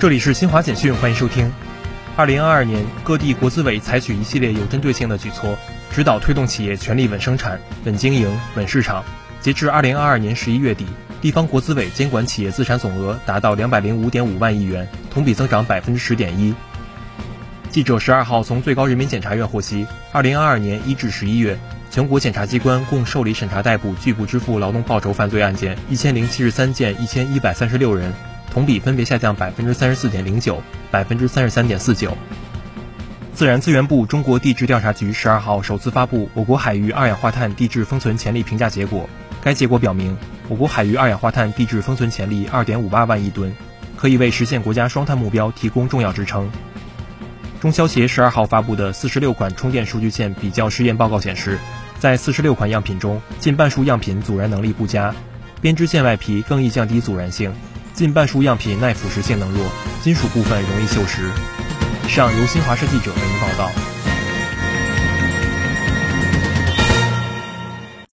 这里是新华简讯，欢迎收听。二零二二年，各地国资委采取一系列有针对性的举措，指导推动企业全力稳生产、稳经营、稳市场。截至二零二二年十一月底，地方国资委监管企业资产总额达到两百零五点五万亿元，同比增长百分之十点一。记者十二号从最高人民检察院获悉，二零二二年一至十一月，全国检察机关共受理审查逮捕拒不支付劳动报酬犯罪案件一千零七十三件，一千一百三十六人。同比分别下降百分之三十四点零九、百分之三十三点四九。自然资源部中国地质调查局十二号首次发布我国海域二氧化碳地质封存潜力评价结果。该结果表明，我国海域二氧化碳地质封存潜力二点五八万亿吨，可以为实现国家双碳目标提供重要支撑。中消协十二号发布的四十六款充电数据线比较试验报告显示，在四十六款样品中，近半数样品阻燃能力不佳，编织线外皮更易降低阻燃性。近半数样品耐腐蚀性能弱，金属部分容易锈蚀。上由新华社记者为您报道。